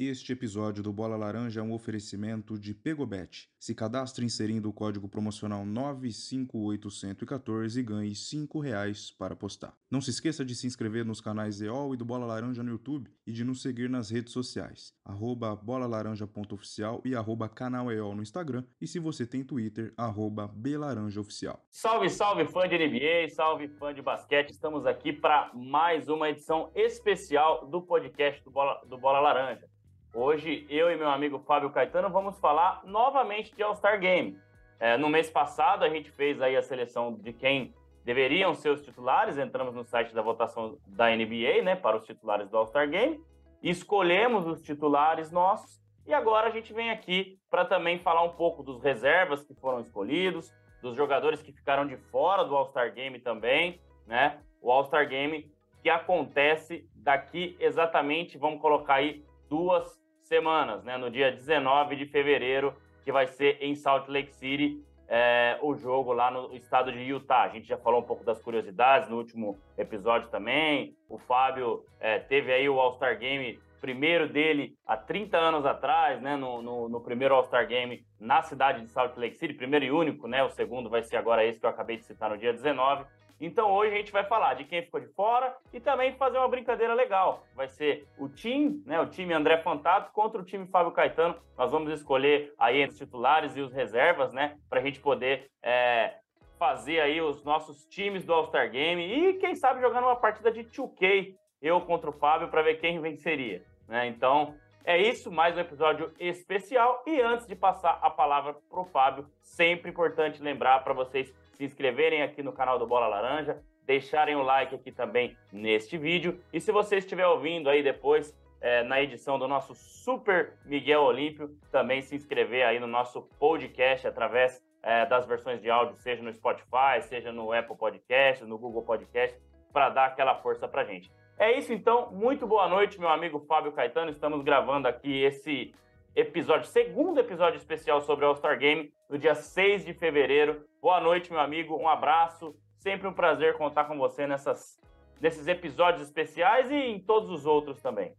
Este episódio do Bola Laranja é um oferecimento de Pegobet. Se cadastre inserindo o código promocional 958114 e ganhe 5 reais para apostar. Não se esqueça de se inscrever nos canais EOL e do Bola Laranja no YouTube e de nos seguir nas redes sociais, arroba bolalaranja.oficial e arroba canal EOL no Instagram e se você tem Twitter, arroba belaranjaoficial. Salve, salve fã de NBA, salve fã de basquete, estamos aqui para mais uma edição especial do podcast do Bola, do Bola Laranja. Hoje, eu e meu amigo Fábio Caetano vamos falar novamente de All-Star Game. É, no mês passado, a gente fez aí a seleção de quem deveriam ser os titulares. Entramos no site da votação da NBA, né, para os titulares do All-Star Game. Escolhemos os titulares nossos. E agora a gente vem aqui para também falar um pouco dos reservas que foram escolhidos, dos jogadores que ficaram de fora do All-Star Game também, né? O All-Star Game que acontece daqui exatamente, vamos colocar aí duas semanas, né? No dia 19 de fevereiro, que vai ser em Salt Lake City, é, o jogo lá no estado de Utah. A gente já falou um pouco das curiosidades no último episódio também. O Fábio é, teve aí o All-Star Game primeiro dele há 30 anos atrás, né, no, no, no primeiro All-Star Game na cidade de Salt Lake City, primeiro e único, né, o segundo vai ser agora esse que eu acabei de citar no dia 19. Então hoje a gente vai falar de quem ficou de fora e também fazer uma brincadeira legal. Vai ser o time, né, o time André Fantato contra o time Fábio Caetano. Nós vamos escolher aí entre os titulares e os reservas, né, para a gente poder é, fazer aí os nossos times do All-Star Game e quem sabe jogando uma partida de 2K, eu contra o Fábio, para ver quem venceria. Né? Então é isso, mais um episódio especial. E antes de passar a palavra para o Fábio, sempre importante lembrar para vocês se inscreverem aqui no canal do Bola Laranja, deixarem o like aqui também neste vídeo. E se você estiver ouvindo aí depois, é, na edição do nosso Super Miguel Olímpio, também se inscrever aí no nosso podcast através é, das versões de áudio, seja no Spotify, seja no Apple Podcast, no Google Podcast, para dar aquela força para gente. É isso então, muito boa noite, meu amigo Fábio Caetano. Estamos gravando aqui esse episódio, segundo episódio especial sobre o All-Star Game, no dia 6 de fevereiro. Boa noite, meu amigo, um abraço. Sempre um prazer contar com você nessas, nesses episódios especiais e em todos os outros também.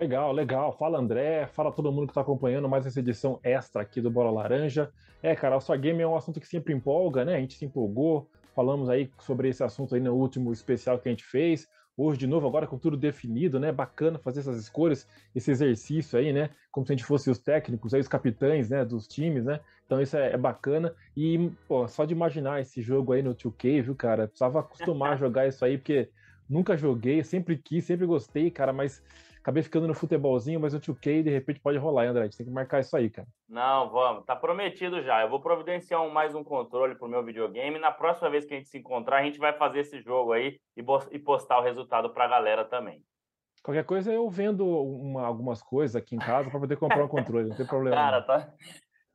Legal, legal. Fala André, fala todo mundo que está acompanhando mais essa edição extra aqui do Bola Laranja. É, cara, o All-Star Game é um assunto que sempre empolga, né? A gente se empolgou, falamos aí sobre esse assunto aí no último especial que a gente fez hoje de novo, agora com tudo definido, né? Bacana fazer essas escolhas, esse exercício aí, né? Como se a gente fosse os técnicos, aí os capitães, né? Dos times, né? Então isso é, é bacana. E, pô, só de imaginar esse jogo aí no 2K, viu, cara? Precisava acostumar a jogar isso aí, porque nunca joguei, sempre quis, sempre gostei, cara, mas acabei ficando no futebolzinho, mas o 2K de repente pode rolar, hein, André? A gente tem que marcar isso aí, cara. Não, vamos, tá prometido já. Eu vou providenciar um, mais um controle pro meu videogame. Na próxima vez que a gente se encontrar, a gente vai fazer esse jogo aí e, e postar o resultado pra galera também. Qualquer coisa eu vendo uma, algumas coisas aqui em casa para poder comprar um controle, não tem problema. Cara, tá.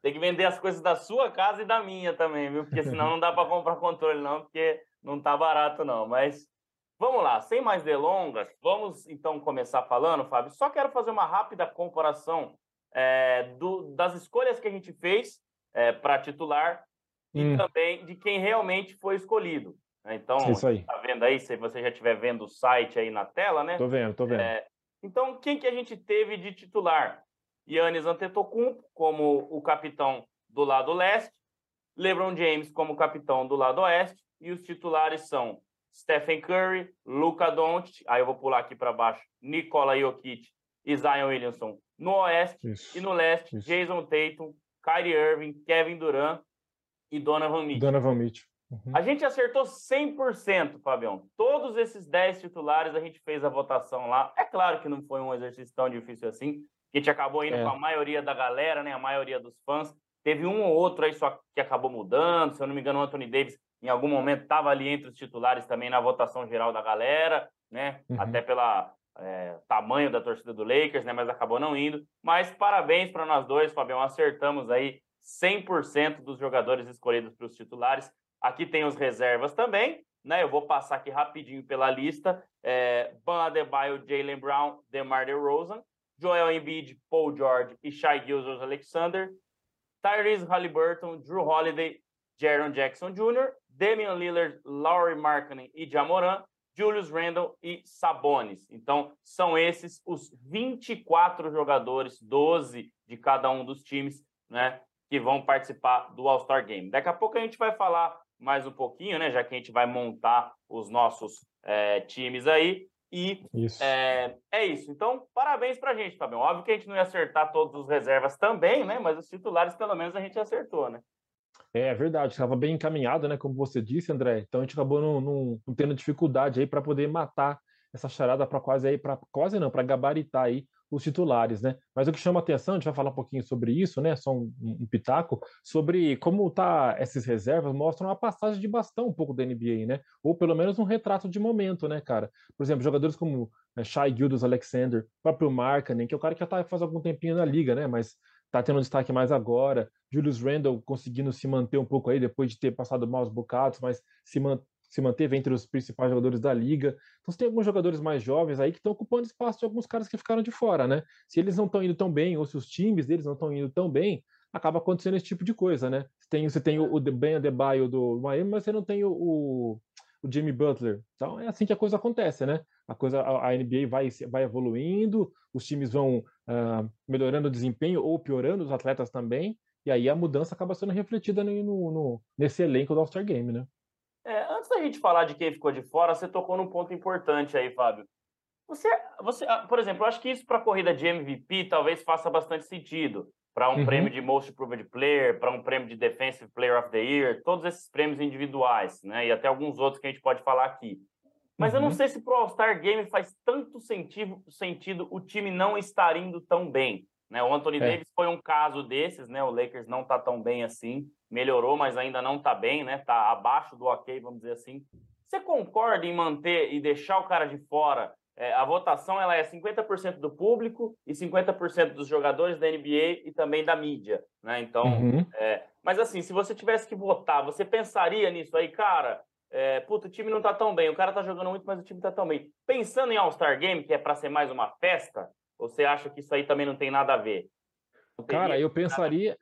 Tem que vender as coisas da sua casa e da minha também, viu? Porque senão não dá para comprar controle, não, porque não tá barato, não. Mas Vamos lá, sem mais delongas, vamos então começar falando, Fábio. Só quero fazer uma rápida comparação é, do, das escolhas que a gente fez é, para titular hum. e também de quem realmente foi escolhido. Né? Então, Isso aí. tá vendo aí, se você já estiver vendo o site aí na tela, né? Tô vendo, tô vendo. É, então, quem que a gente teve de titular? Yannis Antetokounmpo como o capitão do lado leste, LeBron James como capitão do lado oeste, e os titulares são Stephen Curry, Luca Doncic, aí eu vou pular aqui para baixo, Nikola Jokic e Zion Williamson no oeste isso, e no leste, isso. Jason Tatum, Kyrie Irving, Kevin Durant e Donovan Mitchell. Donovan Mitchell. Uhum. A gente acertou 100%, Fabião. Todos esses 10 titulares a gente fez a votação lá. É claro que não foi um exercício tão difícil assim. A gente acabou indo é. com a maioria da galera, né? A maioria dos fãs. Teve um ou outro aí só que acabou mudando. Se eu não me engano, o Anthony Davis em algum momento estava ali entre os titulares também na votação geral da galera, né? Uhum. Até pela é, tamanho da torcida do Lakers, né? Mas acabou não indo. Mas parabéns para nós dois, Fabião. Acertamos aí 100% dos jogadores escolhidos para os titulares. Aqui tem os reservas também, né? Eu vou passar aqui rapidinho pela lista. É, Ban Adebayo, Jalen Brown, DeMar DeRozan, Joel Embiid, Paul George e Shai Gilgeous Alexander, Tyrese Halliburton, Drew Holiday, Jaron Jackson Jr., Damian Lillard, Laurie Markkinen e Jamoran, Julius Randle e Sabonis. Então, são esses os 24 jogadores, 12 de cada um dos times, né, que vão participar do All-Star Game. Daqui a pouco a gente vai falar mais um pouquinho, né, já que a gente vai montar os nossos é, times aí. E isso. É, é, isso. Então, parabéns pra gente, Fabião. Óbvio que a gente não ia acertar todos os reservas também, né? Mas os titulares, pelo menos, a gente acertou, né? É verdade, estava bem encaminhado, né? Como você disse, André. Então a gente acabou não, não, não tendo dificuldade aí para poder matar essa charada para quase aí, para quase não, para gabaritar aí os titulares, né? Mas o que chama atenção, a gente vai falar um pouquinho sobre isso, né? Só um, um pitaco sobre como tá essas reservas mostram a passagem de bastão um pouco da NBA, né? Ou pelo menos um retrato de momento, né, cara? Por exemplo, jogadores como né, Shai Gildas Alexander, próprio Markkanen, que é o cara que já tá faz algum tempinho na liga, né? Mas tá tendo um destaque mais agora. Julius Randle conseguindo se manter um pouco aí depois de ter passado maus bocados, mas se, man se manteve entre os principais jogadores da liga. Então você tem alguns jogadores mais jovens aí que estão ocupando espaço de alguns caras que ficaram de fora, né? Se eles não estão indo tão bem, ou se os times deles não estão indo tão bem, acaba acontecendo esse tipo de coisa, né? Você tem, você tem o, o Ben Adebayo do Miami, mas você não tem o, o, o Jimmy Butler. Então é assim que a coisa acontece, né? A coisa, a, NBA vai, vai evoluindo, os times vão uh, melhorando o desempenho ou piorando os atletas também, e aí a mudança acaba sendo refletida no, no, nesse elenco do All-Star Game, né? É, antes da gente falar de quem ficou de fora, você tocou num ponto importante aí, Fábio. Você, você ah, por exemplo, eu acho que isso para a corrida de MVP talvez faça bastante sentido. Para um uhum. prêmio de Most Improved Player, para um prêmio de Defensive Player of the Year, todos esses prêmios individuais, né? E até alguns outros que a gente pode falar aqui. Mas uhum. eu não uhum. sei se para o All-Star Game faz tanto sentido, sentido o time não estar indo tão bem. Né? O Anthony é. Davis foi um caso desses, né? O Lakers não está tão bem assim, melhorou, mas ainda não está bem, né? Está abaixo do ok, vamos dizer assim. Você concorda em manter e deixar o cara de fora? É, a votação ela é 50% do público e 50% dos jogadores da NBA e também da mídia, né? Então, uhum. é, mas assim, se você tivesse que votar, você pensaria nisso aí, cara? É, puta, o time não tá tão bem, o cara tá jogando muito, mas o time tá tão bem. Pensando em All-Star Game, que é para ser mais uma festa, você acha que isso aí também não tem nada a ver? Cara, eu pensaria.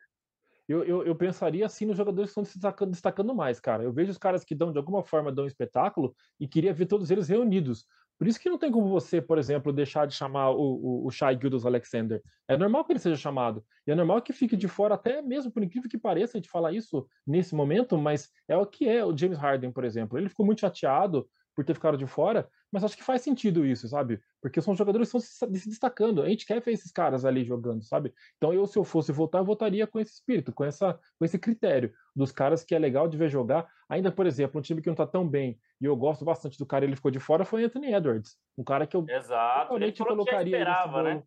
Eu, eu, eu, pensaria assim nos jogadores que estão destacando, destacando mais, cara. Eu vejo os caras que dão, de alguma forma, dão um espetáculo e queria ver todos eles reunidos. Por isso que não tem como você, por exemplo, deixar de chamar o, o, o Shai Gildas Alexander. É normal que ele seja chamado. E é normal que fique de fora, até mesmo, por incrível que pareça, a gente falar isso nesse momento, mas é o que é o James Harden, por exemplo. Ele ficou muito chateado por ter ficado de fora, mas acho que faz sentido isso, sabe? Porque são jogadores que estão se destacando. A gente quer ver esses caras ali jogando, sabe? Então eu, se eu fosse votar, eu votaria com esse espírito, com, essa, com esse critério dos caras que é legal de ver jogar. Ainda, por exemplo, um time que não tá tão bem, e eu gosto bastante do cara, ele ficou de fora, foi Anthony Edwards. Um cara que eu Exato. realmente colocaria. Já esperava, né?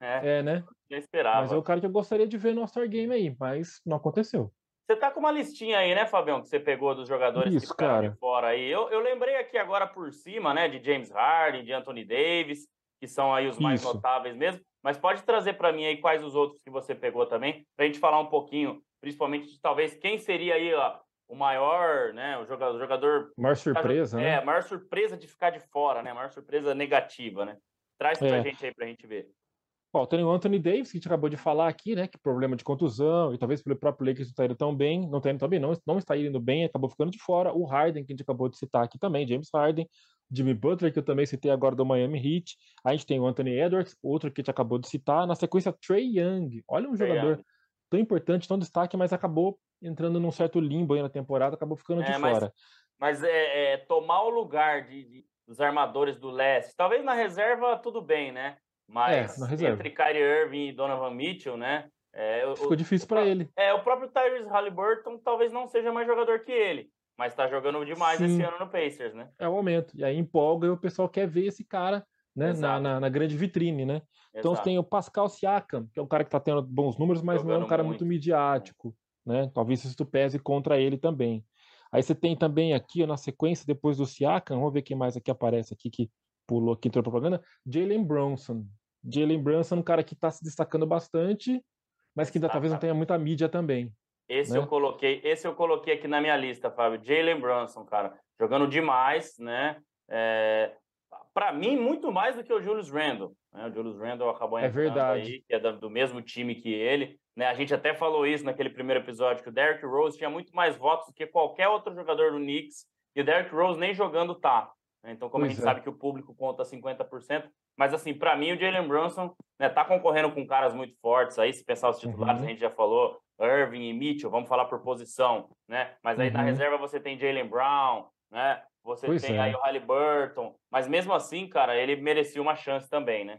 É, é, né? Já esperava. Mas é o cara que eu gostaria de ver no All-Star Game aí, mas não aconteceu. Você tá com uma listinha aí, né, Fabião, que você pegou dos jogadores Isso, que ficaram cara. de fora aí. Eu, eu lembrei aqui agora por cima, né, de James Harden, de Anthony Davis, que são aí os mais Isso. notáveis mesmo. Mas pode trazer para mim aí quais os outros que você pegou também, para a gente falar um pouquinho, principalmente de talvez quem seria aí ó, o maior, né, o jogador, o jogador maior surpresa, é, né? É, maior surpresa de ficar de fora, né? Maior surpresa negativa, né? Traz pra é. gente aí pra gente ver. Bom, tem o Anthony Davis, que a gente acabou de falar aqui, né? Que problema de contusão, e talvez pelo próprio Lakers não está indo tão bem, não está indo tão bem, não, não está indo bem, acabou ficando de fora. O Harden, que a gente acabou de citar aqui também, James Harden, Jimmy Butler, que eu também citei agora do Miami Heat. A gente tem o Anthony Edwards, outro que a gente acabou de citar. Na sequência, Trey Young. Olha um Trey jogador Young. tão importante, tão destaque, mas acabou entrando num certo limbo aí na temporada, acabou ficando é, de mas, fora. Mas é, é, tomar o lugar de, de, dos armadores do leste, talvez na reserva tudo bem, né? Mas é, entre Kyrie Irving e Donovan Mitchell, né? É, Ficou o, difícil para ele. É, o próprio Tyrese Halliburton talvez não seja mais jogador que ele, mas está jogando demais Sim. esse ano no Pacers, né? É o momento. E aí empolga e o pessoal quer ver esse cara né, na, na, na, grande vitrine, né? Exato. Então você tem o Pascal Siakam, que é um cara que está tendo bons números, mas jogando não é um cara muito, muito midiático, né? Talvez isso pese contra ele também. Aí você tem também aqui, na sequência, depois do Siakam, vamos ver quem mais aqui aparece aqui, que pulou aqui, entrou propaganda, Jalen Bronson. Jalen Brunson, um cara que está se destacando bastante, mas que ainda talvez não tenha muita mídia também. Esse né? eu coloquei, esse eu coloquei aqui na minha lista, Fábio. Jalen Brunson, cara, jogando demais, né? É, para mim, muito mais do que o Julius Randle. Né? O Julius Randle acabou é entrando é aí, que é do mesmo time que ele. Né? A gente até falou isso naquele primeiro episódio, que o Derrick Rose tinha muito mais votos do que qualquer outro jogador do Knicks, e o Derrick Rose nem jogando tá. Né? Então, como pois a gente é. sabe que o público conta 50%, mas assim, para mim o Jalen Brunson né, tá concorrendo com caras muito fortes aí, se pensar os titulares, uhum. a gente já falou, Irving e Mitchell, vamos falar por posição, né? Mas aí uhum. na reserva você tem Jalen Brown, né? Você pois tem é. aí o Halliburton, mas mesmo assim, cara, ele merecia uma chance também, né?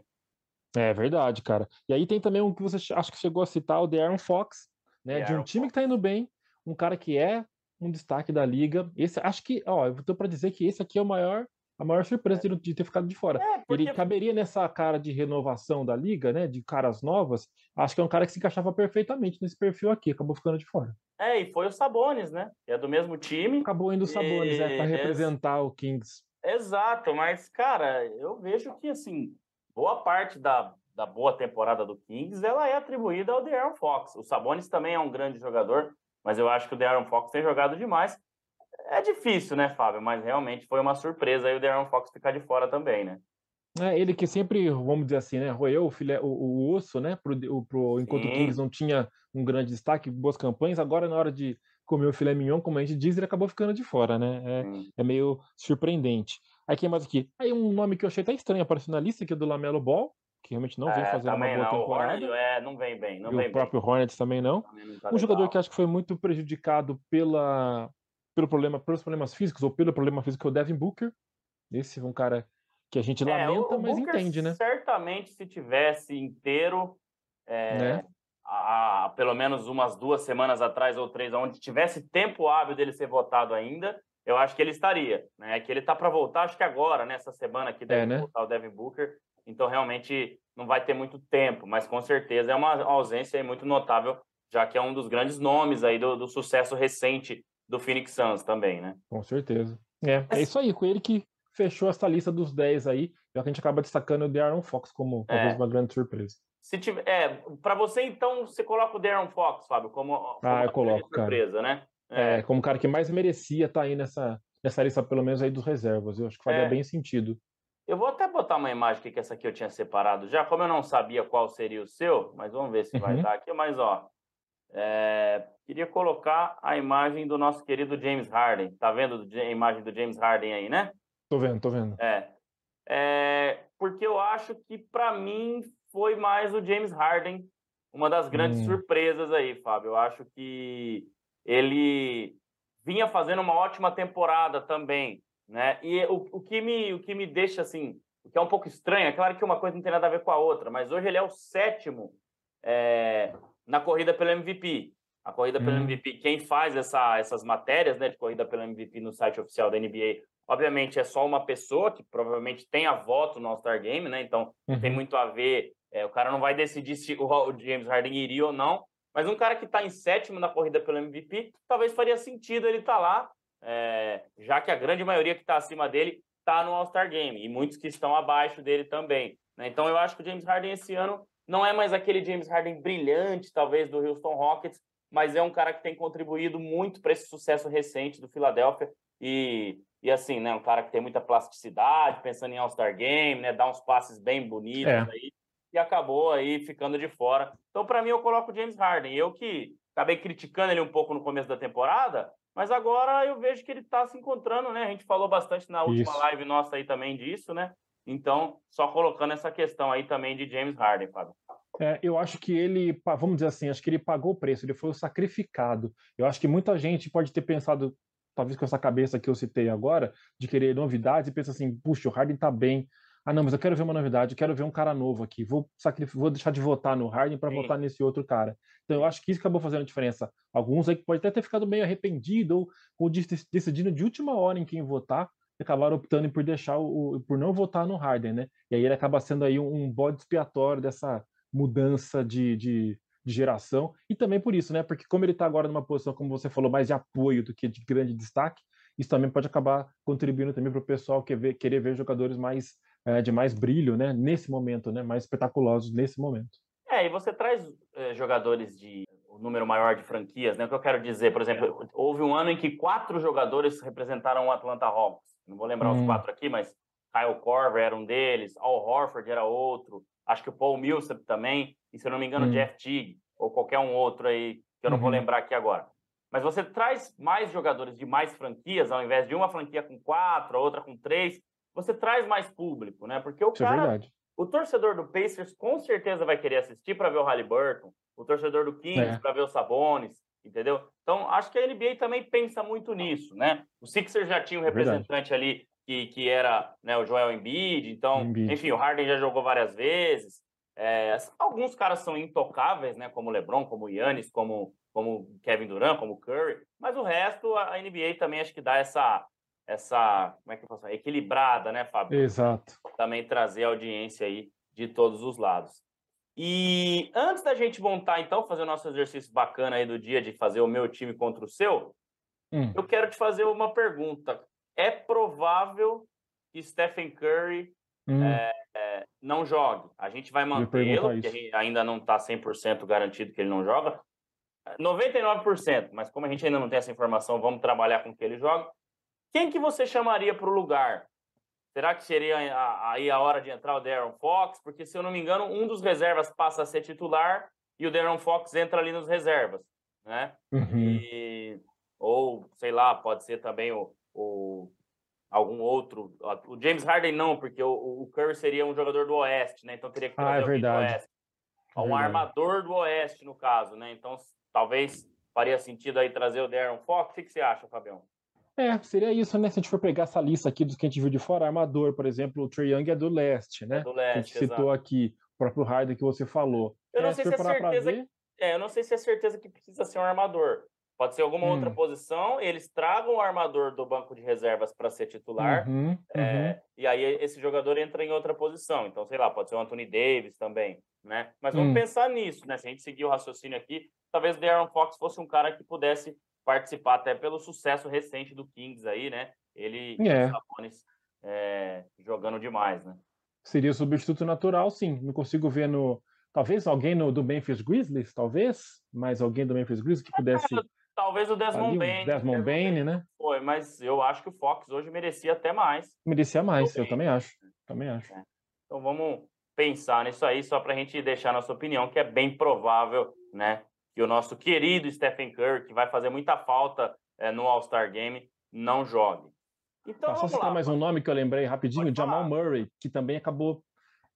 É verdade, cara. E aí tem também um que você acho que chegou a citar, o De'Aaron Fox, né? de um time Fox. que tá indo bem, um cara que é um destaque da liga. Esse, acho que, ó, eu tô para dizer que esse aqui é o maior a maior surpresa é. de, ter ficado de fora. É, porque... Ele caberia nessa cara de renovação da liga, né? De caras novas. Acho que é um cara que se encaixava perfeitamente nesse perfil aqui, acabou ficando de fora. É, e foi o Sabones, né? É do mesmo time. Acabou indo o Sabones, é, e... é, para representar o Kings. Exato, mas, cara, eu vejo que, assim, boa parte da, da boa temporada do Kings, ela é atribuída ao De'Aaron Fox. O Sabonis também é um grande jogador, mas eu acho que o De'Aaron Fox tem jogado demais. É difícil, né, Fábio? Mas realmente foi uma surpresa aí o Darren Fox ficar de fora também, né? É, ele que sempre, vamos dizer assim, né, roeu o, filé, o, o osso, né, pro, pro, enquanto o Kings não tinha um grande destaque, boas campanhas, agora na hora de comer o filé mignon, como a gente diz, ele acabou ficando de fora, né? É, é meio surpreendente. Aí quem mais aqui? Aí um nome que eu achei até estranho apareceu na lista, que é do Lamelo Ball, que realmente não vem é, fazendo uma boa não. temporada. O Hornets, é, não vem bem, não e vem o próprio bem. Hornets também não. Também não tá um jogador que acho que foi muito prejudicado pela pelo problema, pelos problemas físicos ou pelo problema físico é o Devin Booker. Esse é um cara que a gente é, lamenta, mas Booker, entende, né? Certamente, se tivesse inteiro, é, né? a, a, pelo menos umas duas semanas atrás ou três, onde tivesse tempo hábil dele ser votado ainda, eu acho que ele estaria. Né? Que ele tá para voltar, acho que agora, nessa semana que deve é, né? voltar o Devin Booker. Então, realmente, não vai ter muito tempo, mas com certeza é uma ausência muito notável, já que é um dos grandes nomes aí do, do sucesso recente do Phoenix Suns também, né? Com certeza. É, é isso aí, com ele que fechou essa lista dos 10 aí, já que a gente acaba destacando o De'Aaron Fox como talvez é. uma grande surpresa. Se tiver, é, para você então, você coloca o De'Aaron Fox, Fábio, como, como ah, eu coloco, surpresa, cara. né? É. é. como o cara que mais merecia estar tá aí nessa, nessa lista, pelo menos aí dos reservas. Eu acho que faria é. bem sentido. Eu vou até botar uma imagem aqui, que essa aqui eu tinha separado já, como eu não sabia qual seria o seu, mas vamos ver se uhum. vai dar aqui. Mas, ó, é, queria colocar a imagem do nosso querido James Harden. Tá vendo a imagem do James Harden aí, né? Tô vendo, tô vendo. É. é porque eu acho que, para mim, foi mais o James Harden uma das grandes hum. surpresas aí, Fábio. Eu acho que ele vinha fazendo uma ótima temporada também, né? E o, o, que me, o que me deixa, assim, o que é um pouco estranho, é claro que uma coisa não tem nada a ver com a outra, mas hoje ele é o sétimo é, na corrida pelo MVP. A corrida pelo MVP, hum. quem faz essa, essas matérias né, de corrida pelo MVP no site oficial da NBA, obviamente é só uma pessoa que provavelmente tem a voto no All-Star Game, né? Então uhum. tem muito a ver. É, o cara não vai decidir se o James Harden iria ou não, mas um cara que está em sétimo na corrida pelo MVP, talvez faria sentido ele estar tá lá, é, já que a grande maioria que está acima dele está no All-Star Game e muitos que estão abaixo dele também. Né? Então eu acho que o James Harden esse ano não é mais aquele James Harden brilhante, talvez, do Houston Rockets, mas é um cara que tem contribuído muito para esse sucesso recente do Philadelphia. E, e assim, né, um cara que tem muita plasticidade, pensando em All-Star Game, né, dá uns passes bem bonitos é. aí, e acabou aí ficando de fora. Então, para mim, eu coloco o James Harden. Eu que acabei criticando ele um pouco no começo da temporada, mas agora eu vejo que ele está se encontrando, né? A gente falou bastante na última Isso. live nossa aí também disso, né? Então, só colocando essa questão aí também de James Harden, Fábio. É, eu acho que ele, vamos dizer assim, acho que ele pagou o preço, ele foi o sacrificado. Eu acho que muita gente pode ter pensado, talvez com essa cabeça que eu citei agora, de querer novidades e pensa assim, puxa, o Harden tá bem. Ah, não, mas eu quero ver uma novidade, eu quero ver um cara novo aqui. Vou, vou deixar de votar no Harden para votar nesse outro cara. Então eu acho que isso acabou fazendo diferença. Alguns aí pode até ter ficado meio arrependido ou, ou decidindo de última hora em quem votar, acabaram optando por deixar o, por não votar no Harden, né? E aí ele acaba sendo aí um, um bode expiatório dessa mudança de, de, de, geração e também por isso, né? Porque como ele está agora numa posição, como você falou, mais de apoio do que de grande destaque, isso também pode acabar contribuindo também para o pessoal que querer ver jogadores mais é, de mais brilho, né? Nesse momento, né? Mais espetaculosos nesse momento. É, e você traz é, jogadores de o número maior de franquias, né? O que eu quero dizer, por exemplo, houve um ano em que quatro jogadores representaram o Atlanta Hawks não vou lembrar hum. os quatro aqui, mas Kyle Korver era um deles, Al Horford era outro, acho que o Paul Millsap também, e se eu não me engano, hum. Jeff Teague, ou qualquer um outro aí, que eu não uhum. vou lembrar aqui agora. Mas você traz mais jogadores de mais franquias, ao invés de uma franquia com quatro, a outra com três, você traz mais público, né? Porque o Isso é cara, é o torcedor do Pacers com certeza vai querer assistir para ver o Halliburton, o torcedor do Kings é. para ver o Sabonis, entendeu? Então, acho que a NBA também pensa muito nisso, né? O Sixers já tinha um é representante ali que, que era né, o Joel Embiid, então, Embiid. enfim, o Harden já jogou várias vezes. É, alguns caras são intocáveis, né? Como o LeBron, como o Yannis, como como Kevin Durant, como Curry, mas o resto a NBA também acho que dá essa essa como é que eu posso equilibrada, né, Fábio? Exato. Também trazer audiência aí de todos os lados. E antes da gente montar, então, fazer o nosso exercício bacana aí do dia de fazer o meu time contra o seu, hum. eu quero te fazer uma pergunta. É provável que Stephen Curry hum. é, é, não jogue? A gente vai mantê-lo, porque ainda não está 100% garantido que ele não joga. 99%, mas como a gente ainda não tem essa informação, vamos trabalhar com que ele joga. Quem que você chamaria para o lugar? Será que seria aí a hora de entrar o Darren Fox? Porque, se eu não me engano, um dos reservas passa a ser titular e o Darren Fox entra ali nos reservas, né? Uhum. E, ou, sei lá, pode ser também o, o algum outro. O James Harden não, porque o, o, Curry seria um jogador do Oeste, né? Então teria que trazer ah, é verdade. do Oeste. É um verdade. armador do Oeste, no caso, né? Então, talvez faria sentido aí trazer o Darren Fox. O que, que você acha, Fabião? É, seria isso, né? Se a gente for pegar essa lista aqui dos que a gente viu de fora, armador, por exemplo, o Trey Young é do leste, né? É do leste, a gente citou aqui, o próprio Harden que você falou. Eu não é, sei se, é certeza. Ver... É, eu não sei se é certeza que precisa ser um armador. Pode ser alguma hum. outra posição, eles tragam o armador do banco de reservas para ser titular, uhum, é, uhum. e aí esse jogador entra em outra posição. Então, sei lá, pode ser o Anthony Davis também, né? Mas vamos hum. pensar nisso, né? Se a gente seguir o raciocínio aqui, talvez o Darren Fox fosse um cara que pudesse participar até pelo sucesso recente do Kings aí, né? Ele é. e o Sabonis é, jogando demais, né? Seria substituto natural, sim. Não consigo ver no. Talvez alguém no, do Memphis Grizzlies, talvez, mais alguém do Memphis Grizzlies que pudesse Talvez o Desmond Bain. Desmond Bain, né? Foi, mas eu acho que o Fox hoje merecia até mais. Merecia mais, eu também acho. Também acho. É. Então vamos pensar nisso aí, só para a gente deixar nossa opinião, que é bem provável, né? Que o nosso querido Stephen Curry, que vai fazer muita falta é, no All-Star Game, não jogue. Então, ah, só citar mais um nome que eu lembrei rapidinho, Jamal Murray, que também acabou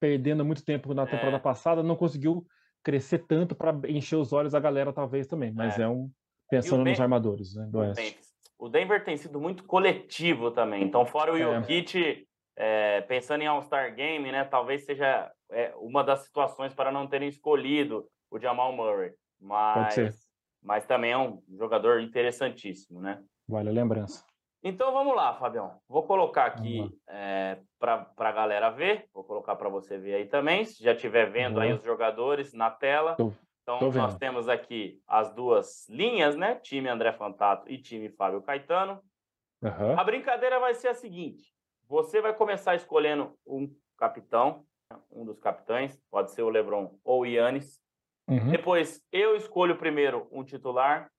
perdendo muito tempo na temporada é. passada, não conseguiu crescer tanto para encher os olhos da galera, talvez também, mas é, é um Pensando nos armadores né, do Oeste. O Denver tem sido muito coletivo também. Então, fora o é. Jokic, é, pensando em All-Star Game, né, talvez seja é, uma das situações para não terem escolhido o Jamal Murray. Mas, mas também é um jogador interessantíssimo, né? Vale a lembrança. Então vamos lá, Fabião. Vou colocar aqui é, para a galera ver. Vou colocar para você ver aí também. Se já estiver vendo uhum. aí os jogadores na tela. Tô, então, nós temos aqui as duas linhas, né? Time André Fantato e time Fábio Caetano. Uhum. A brincadeira vai ser a seguinte: você vai começar escolhendo um capitão, um dos capitães, pode ser o Lebron ou o Yannis. Uhum. Depois eu escolho primeiro um titular,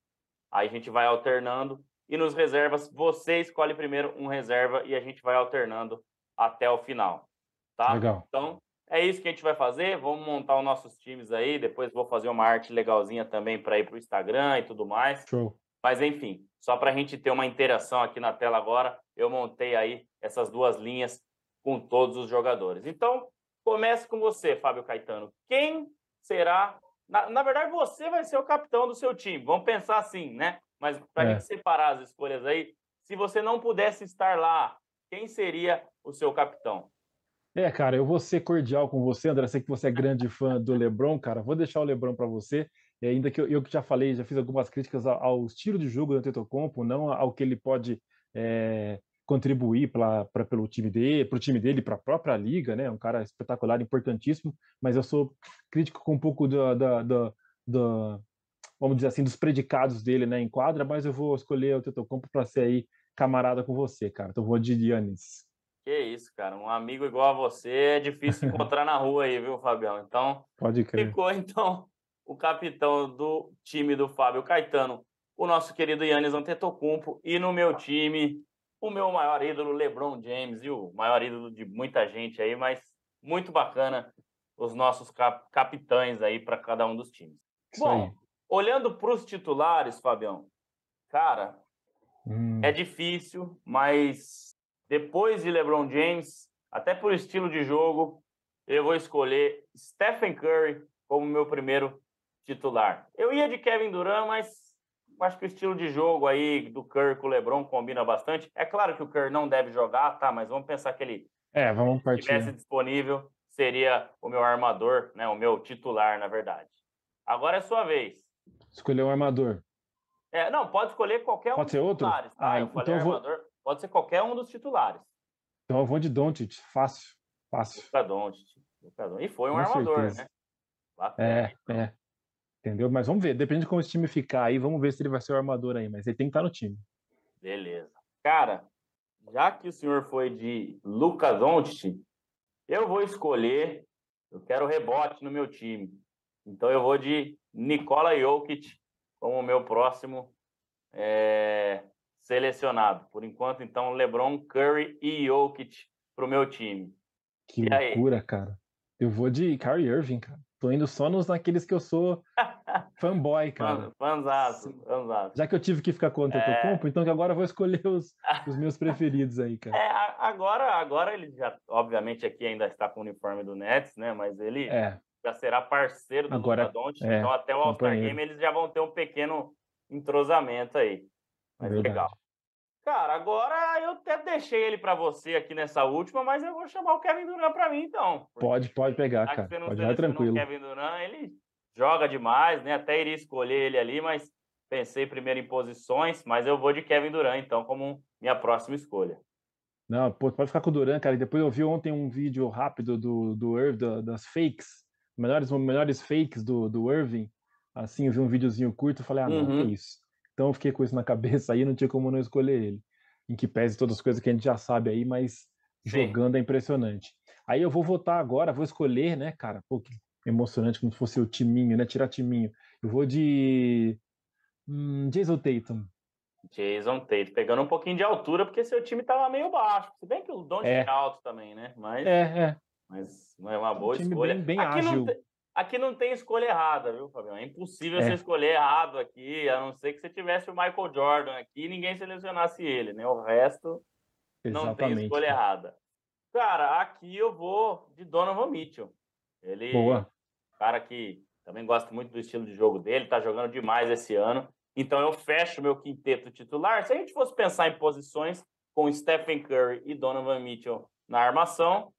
aí a gente vai alternando. E nos reservas, você escolhe primeiro um reserva e a gente vai alternando até o final. Tá? Legal. Então, é isso que a gente vai fazer. Vamos montar os nossos times aí. Depois vou fazer uma arte legalzinha também para ir para o Instagram e tudo mais. Show. Mas enfim, só para a gente ter uma interação aqui na tela agora, eu montei aí essas duas linhas com todos os jogadores. Então, comece com você, Fábio Caetano. Quem será? Na, na verdade, você vai ser o capitão do seu time. Vamos pensar assim, né? Mas para a é. gente separar as escolhas aí, se você não pudesse estar lá, quem seria o seu capitão? É, cara, eu vou ser cordial com você, André. Sei que você é grande fã do LeBron, cara. Vou deixar o LeBron para você. Ainda que eu, eu já falei, já fiz algumas críticas ao, ao estilo de jogo do Antetokounmpo, não ao que ele pode é, contribuir pra, pra, pelo time dele, para o time dele, para a própria liga, né? Um cara espetacular, importantíssimo. Mas eu sou crítico com um pouco da, da, da, da vamos dizer assim, dos predicados dele, né, em quadra. Mas eu vou escolher o Antetokounmpo para ser aí camarada com você, cara. Então vou de Giannis. Que isso, cara. Um amigo igual a você é difícil encontrar na rua aí, viu, Fabião? Então, Pode crer. ficou então o capitão do time do Fábio Caetano, o nosso querido Yannis Antetokounmpo, e no meu time, o meu maior ídolo, LeBron James, e o maior ídolo de muita gente aí, mas muito bacana os nossos cap capitães aí para cada um dos times. Isso Bom, aí. olhando para os titulares, Fabião, cara, hum. é difícil, mas depois de LeBron James, até por estilo de jogo, eu vou escolher Stephen Curry como meu primeiro titular. Eu ia de Kevin Durant, mas acho que o estilo de jogo aí do Curry com o LeBron combina bastante. É claro que o Curry não deve jogar, tá? Mas vamos pensar que ele é, vamos partir. tivesse disponível, seria o meu armador, né? O meu titular, na verdade. Agora é sua vez. Escolher um armador. É, não, pode escolher qualquer pode um dos ser outro? Tá? Ah, eu então vou... armador, pode ser qualquer um dos titulares. Então eu vou de Doncic, fácil, fácil. Luka Doncic. E foi um Com armador, certeza. né? Bacana. É, é. Entendeu? Mas vamos ver, depende de como esse time ficar aí, vamos ver se ele vai ser o armador aí, mas ele tem que estar no time. Beleza. Cara, já que o senhor foi de Lucas Doncic, eu vou escolher, eu quero rebote no meu time. Então eu vou de Nikola Jokic como meu próximo é, selecionado. Por enquanto, então, LeBron, Curry e Jokic para o meu time. Que e loucura, aí? cara. Eu vou de Kyrie Irving, cara. Tô indo só nos naqueles que eu sou fanboy, cara. Fanzaço, fanzaço. Já que eu tive que ficar com o é... então que agora eu vou escolher os, os meus preferidos aí, cara. É, agora, agora ele já, obviamente, aqui ainda está com o uniforme do Nets, né? Mas ele é. já será parceiro do agora, Luka é, então até o All-Star Game eles já vão ter um pequeno entrosamento aí. Mas Verdade. legal. Cara, agora eu até deixei ele para você aqui nessa última, mas eu vou chamar o Kevin Durant para mim, então. Pode, pode pegar, cara. Pode ir tranquilo. O Kevin Durant, ele joga demais, né? Até iria escolher ele ali, mas pensei primeiro em posições, mas eu vou de Kevin Durant, então, como minha próxima escolha. Não, pode ficar com o Durant, cara. E depois eu vi ontem um vídeo rápido do, do Irving, das fakes, melhores, melhores fakes do, do Irving. Assim, eu vi um videozinho curto e falei, ah, não, uhum. que isso. Então eu fiquei com isso na cabeça aí, não tinha como não escolher ele. Em que pese todas as coisas que a gente já sabe aí, mas Sim. jogando é impressionante. Aí eu vou votar agora, vou escolher, né, cara? Pô, que emocionante, como se fosse o timinho, né? Tirar timinho. Eu vou de hum, Jason Tatum. Jason Tatum, pegando um pouquinho de altura, porque seu time tava meio baixo. Se bem que o Don é. é alto também, né? Mas, é, é. Mas é uma boa um escolha. Bem, bem aqui, ágil. Não te, aqui não tem escolha errada, viu, Fabião? É impossível é. você escolher errado aqui, a não ser que você tivesse o Michael Jordan aqui e ninguém selecionasse ele, né? O resto Exatamente. não tem escolha errada. Cara, aqui eu vou de Donovan Mitchell. Ele, Boa. cara que também gosta muito do estilo de jogo dele, tá jogando demais esse ano. Então eu fecho meu quinteto titular. Se a gente fosse pensar em posições com Stephen Curry e Donovan Mitchell na armação,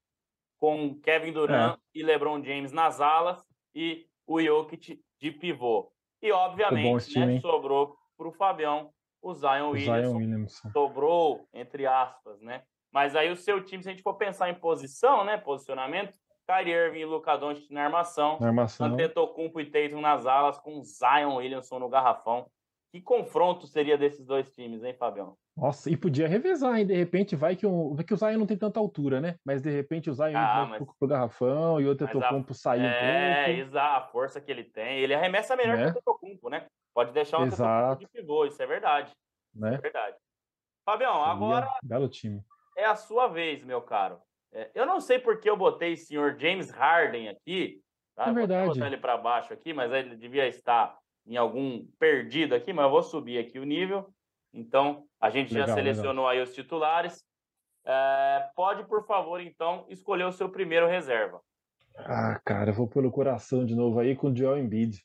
com Kevin Durant é. e LeBron James nas alas e o Jokic de pivô. E, obviamente, né, sobrou para o Fabião o Zion, Williamson. Williamson. Sobrou, entre aspas, né? Mas aí o seu time, se a gente for pensar em posição, né? Posicionamento, Kyrie Irving e Luka Doncic na armação. Na armação. Antetokounmpo e Tatum nas alas, com Zion Williamson no garrafão. Que confronto seria desses dois times, hein, Fabião? Nossa, e podia revezar, hein? De repente vai que o, que o Zion não tem tanta altura, né? Mas de repente o Zion ah, mas... um pouco pro garrafão e o Tetocumpo sair é, um pouco. É, exato, a força que ele tem. Ele arremessa melhor né? que o Tetocumpo, né? Pode deixar o Tetocumpo de pivô, isso é verdade. Né? É verdade. Fabião, Seria agora. Belo time. É a sua vez, meu caro. É, eu não sei porque eu botei o senhor James Harden aqui. Tá? É verdade. Vou botar ele para baixo aqui, mas ele devia estar em algum perdido aqui, mas eu vou subir aqui o nível. Então, a gente legal, já selecionou legal. aí os titulares. É, pode, por favor, então, escolher o seu primeiro reserva. Ah, cara, eu vou pelo coração de novo aí com o Joel Embiid,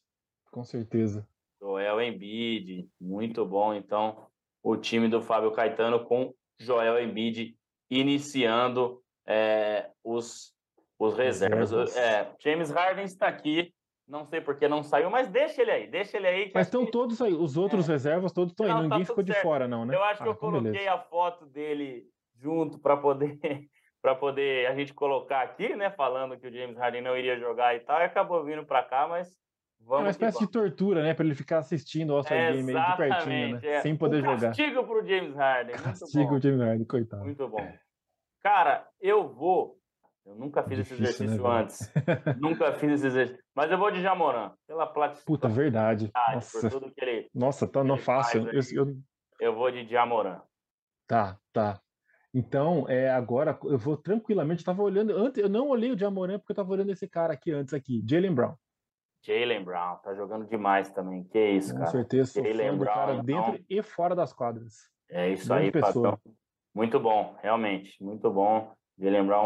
com certeza. Joel Embiid, muito bom. Então, o time do Fábio Caetano com Joel Embiid iniciando é, os, os reservas. reservas. É, James Harden está aqui não sei porque não saiu, mas deixa ele aí, deixa ele aí. Mas estão que... todos aí, os outros é. reservas todos estão aí, tá ninguém ficou certo. de fora, não, né? Eu acho que ah, eu coloquei beleza. a foto dele junto para poder para poder a gente colocar aqui, né? Falando que o James Harden não iria jogar e tal, e acabou vindo para cá, mas vamos. É uma espécie de tortura, né? Para ele ficar assistindo o All-Star Game aí de pertinho, né? É. Sem poder um jogar. Castigo pro James Harden. Castigo pro James Harden, coitado. Muito bom. Cara, eu vou eu nunca fiz Difícil, esse exercício né, antes. nunca fiz esse exercício. Mas eu vou de Jamoran, pela platina. Puta, verdade. Nossa, ele, Nossa tá não fácil. Eu, eu... eu, vou de Jamoran. Tá, tá. Então, é, agora eu vou tranquilamente. Eu tava olhando. Antes, eu não olhei o Jamoran porque eu tava olhando esse cara aqui antes aqui, Jalen Brown. Jalen Brown, tá jogando demais também. Que isso, Com cara. Com certeza, sou Jalen Brown, cara então... dentro e fora das quadras. É isso Grande aí, pessoa. Patrão. Muito bom, realmente, muito bom de lembrar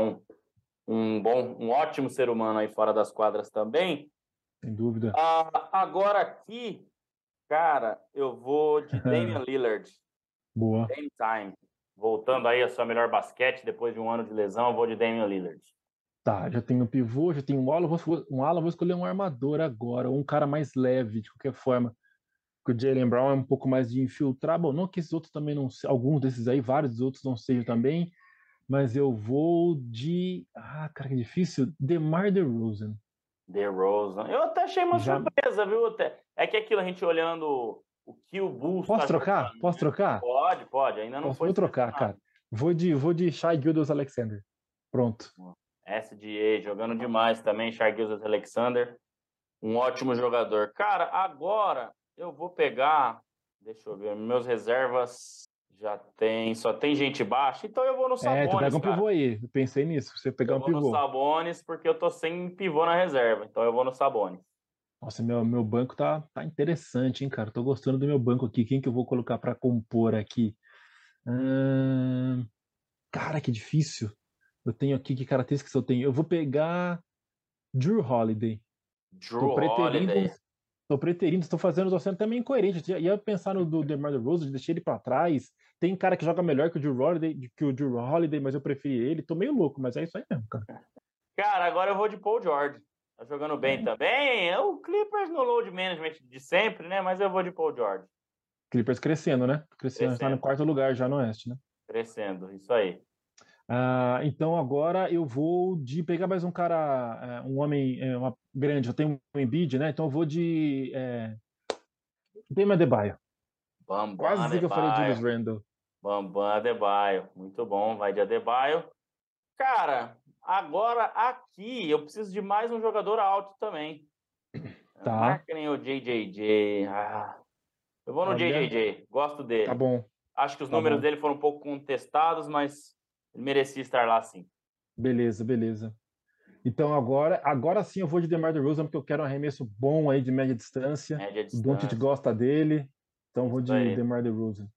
um, bom, um ótimo ser humano aí fora das quadras também. Sem dúvida. Ah, agora aqui, cara, eu vou de Damian Lillard. Boa. Same time. Voltando aí a sua melhor basquete depois de um ano de lesão, eu vou de Damian Lillard. Tá, já tenho um pivô, já tenho um ala, vou, um ala, vou escolher um armador agora, um cara mais leve, de qualquer forma. Porque o Jalen Brown é um pouco mais de infiltrar. Bom, não que esses outros também não alguns desses aí, vários outros não sejam também, mas eu vou de. Ah, cara, que difícil. DeMar DeRozan. DeRozan. Eu até achei uma já... surpresa, viu? É que aquilo a gente olhando o que o Bulls. Posso tá trocar? Jogando, Posso trocar? Pode, pode. Ainda não Posso, foi. Vou trocar, cara. Vou de, vou de Shai Gildas Alexander. Pronto. SDA jogando demais também, Shai Gildas Alexander. Um ótimo jogador. Cara, agora eu vou pegar. Deixa eu ver. Meus reservas já tem. Só tem gente baixa, então eu vou no Sabonis. É, tu pega um cara. pivô aí. Eu pensei nisso. Você pegar eu um pivô. Eu vou no Sabonis porque eu tô sem pivô na reserva. Então eu vou no Sabonis. Nossa, meu, meu banco tá, tá interessante, hein, cara? Tô gostando do meu banco aqui. Quem que eu vou colocar para compor aqui? Hum... Cara, que difícil. Eu tenho aqui, que características eu tenho? Eu vou pegar Drew Holiday. Drew tô preterindo, Holiday. Tô preterindo, estou fazendo, tô sendo também incoerente. Eu ia pensar no do DeMar DeRozan, deixei ele para trás. Tem cara que joga melhor que o Drew Holiday, que o Drew Holiday, mas eu preferi ele. Tô meio louco, mas é isso aí mesmo, cara. Cara, agora eu vou de Paul George. Tá jogando bem é. também. É o Clippers no load management de sempre, né? Mas eu vou de Paul George. Clippers crescendo, né? Crescendo, está no quarto lugar já no Oeste, né? Crescendo, isso aí. Ah, então agora eu vou de pegar mais um cara, é, um homem é, uma, grande. Eu tenho um Embiid, né? Então eu vou de é, Dema. Bambam Quase que eu falei de Julius Randle. Bambam Adebayo. Muito bom, vai de Adebayo. Cara, Agora, aqui, eu preciso de mais um jogador alto também. Tá. Marca nem o JJJ. Ah, eu vou no Olha. JJJ, gosto dele. Tá bom. Acho que os tá números bom. dele foram um pouco contestados, mas ele merecia estar lá sim. Beleza, beleza. Então agora, agora sim eu vou de DeMar DeRozan porque eu quero um arremesso bom aí de média distância. Média distância. O Doncic gosta dele, então Isso vou de aí. DeMar DeRozan.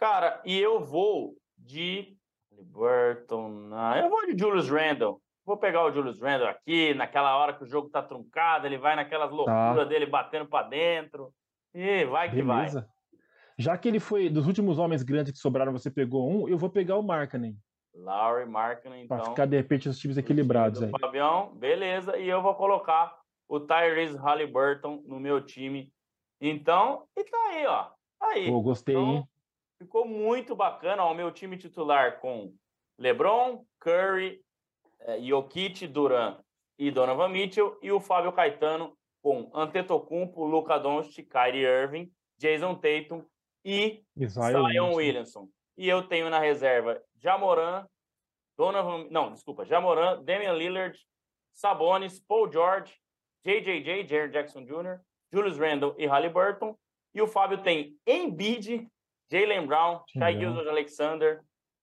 Cara, e eu vou de Burton. Eu vou de Julius Randle. Vou pegar o Julius Randle aqui, naquela hora que o jogo tá truncado, ele vai naquelas loucuras tá. dele batendo para dentro. E vai que Beleza. vai. Já que ele foi dos últimos homens grandes que sobraram, você pegou um, eu vou pegar o Markkanen. Laurie Markkanen, então. Pra ficar, de repente, os times equilibrados aí. Fabião, beleza. E eu vou colocar o Tyrese Halliburton no meu time. Então, e tá aí, ó. Aí. Pô, gostei, então, hein? Ficou muito bacana. Ó, o meu time titular com LeBron, Curry, eh, Jokic, Duran e Donovan Mitchell. E o Fábio Caetano com Antetokounmpo, Luca Doncic, Kyrie Irving, Jason Tatum e Zion Williamson. E eu tenho na reserva Jamoran, Donovan... Não, desculpa. Jamoran, Damian Lillard, Sabonis, Paul George, JJJ, Jared Jackson Jr., Julius Randle e Halliburton. E o Fábio tem Embiid, Jalen Brown, Shai Gildas Alexander,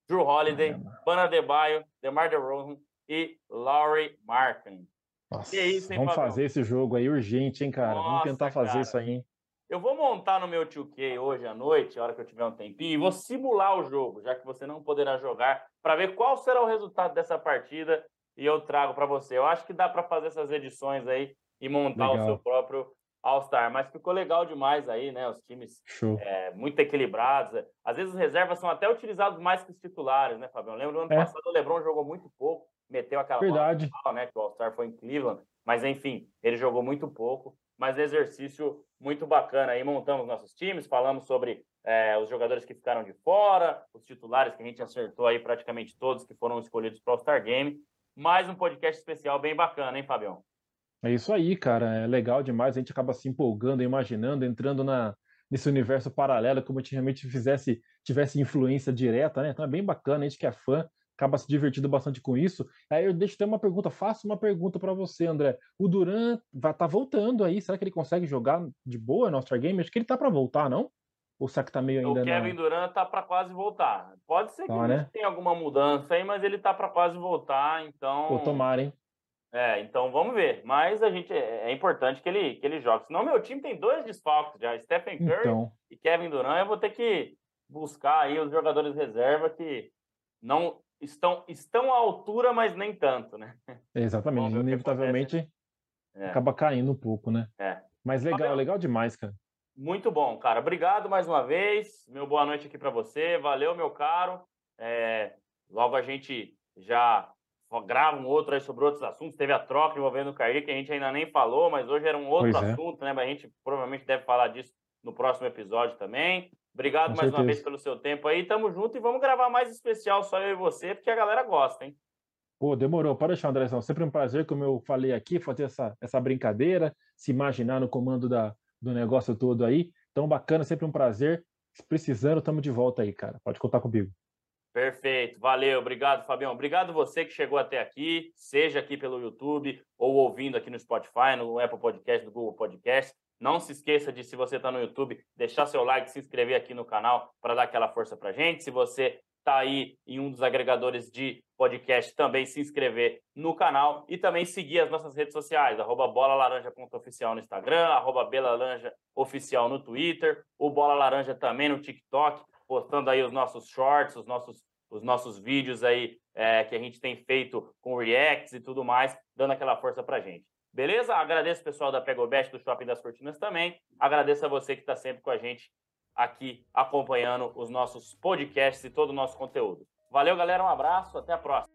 Drew Holiday, Bana Debaio, DeMar DeRozan e Laurie Markin. Nossa, e é isso, hein, vamos Fabio? fazer esse jogo aí urgente, hein, cara? Nossa, vamos tentar fazer cara. isso aí, hein? Eu vou montar no meu 2K hoje à noite, a hora que eu tiver um tempinho, e vou simular o jogo, já que você não poderá jogar, para ver qual será o resultado dessa partida e eu trago para você. Eu acho que dá para fazer essas edições aí e montar Legal. o seu próprio All-Star, mas ficou legal demais aí, né? Os times é, muito equilibrados. Às vezes as reservas são até utilizados mais que os titulares, né, Fabião? Lembro do ano é. passado o Lebron jogou muito pouco, meteu aquela Verdade. Bola, né? Que o All-Star foi em Cleveland, mas enfim, ele jogou muito pouco, mas exercício muito bacana. Aí montamos nossos times, falamos sobre é, os jogadores que ficaram de fora, os titulares que a gente acertou aí praticamente todos que foram escolhidos para o All-Star Game. Mais um podcast especial bem bacana, hein, Fabião? É isso aí, cara. É legal demais. A gente acaba se empolgando, imaginando, entrando na, nesse universo paralelo, como se realmente fizesse, tivesse influência direta, né? Então é bem bacana. A gente que é fã acaba se divertindo bastante com isso. Aí eu deixo ter uma pergunta, faço uma pergunta para você, André. O Duran vai tá voltando aí. Será que ele consegue jogar de boa no All-Star Game? Acho que ele tá para voltar, não? Ou será que tá meio ainda O Kevin não? Durant tá para quase voltar. Pode ser que tá, né? tenha alguma mudança aí, mas ele tá para quase voltar, então. Ou tomar, hein? É, então vamos ver. Mas a gente é, é, importante que ele, que ele jogue. Senão meu time tem dois desfalques já, Stephen Curry então. e Kevin Durant. Eu vou ter que buscar aí os jogadores reserva que não estão, estão à altura, mas nem tanto, né? exatamente, inevitavelmente é. acaba caindo um pouco, né? É. Mas legal, legal demais, cara. Muito bom, cara. Obrigado mais uma vez. Meu boa noite aqui para você. Valeu, meu caro. É, logo a gente já grava um outro aí sobre outros assuntos. Teve a troca envolvendo o Caí, que a gente ainda nem falou, mas hoje era um outro pois é. assunto, é. né? Mas a gente provavelmente deve falar disso no próximo episódio também. Obrigado Com mais certeza. uma vez pelo seu tempo aí. Tamo junto e vamos gravar mais especial só eu e você, porque a galera gosta, hein? Pô, demorou. Pode deixar, Andrezão. Sempre um prazer, como eu falei aqui, fazer essa, essa brincadeira, se imaginar no comando da, do negócio todo aí. Então, bacana, sempre um prazer. Precisando, estamos de volta aí, cara. Pode contar comigo. Perfeito, valeu, obrigado, Fabião. Obrigado você que chegou até aqui, seja aqui pelo YouTube ou ouvindo aqui no Spotify, no Apple Podcast, no Google Podcast. Não se esqueça de, se você está no YouTube, deixar seu like, se inscrever aqui no canal para dar aquela força para gente. Se você está aí em um dos agregadores de podcast, também se inscrever no canal e também seguir as nossas redes sociais, arroba bolalaranja.oficial no Instagram, arroba belalaranja.oficial no Twitter, o Bola Laranja também no TikTok, postando aí os nossos shorts, os nossos, os nossos vídeos aí é, que a gente tem feito com reacts e tudo mais, dando aquela força pra gente. Beleza? Agradeço o pessoal da Pegobest, do Shopping das Cortinas também. Agradeço a você que está sempre com a gente aqui acompanhando os nossos podcasts e todo o nosso conteúdo. Valeu, galera. Um abraço. Até a próxima.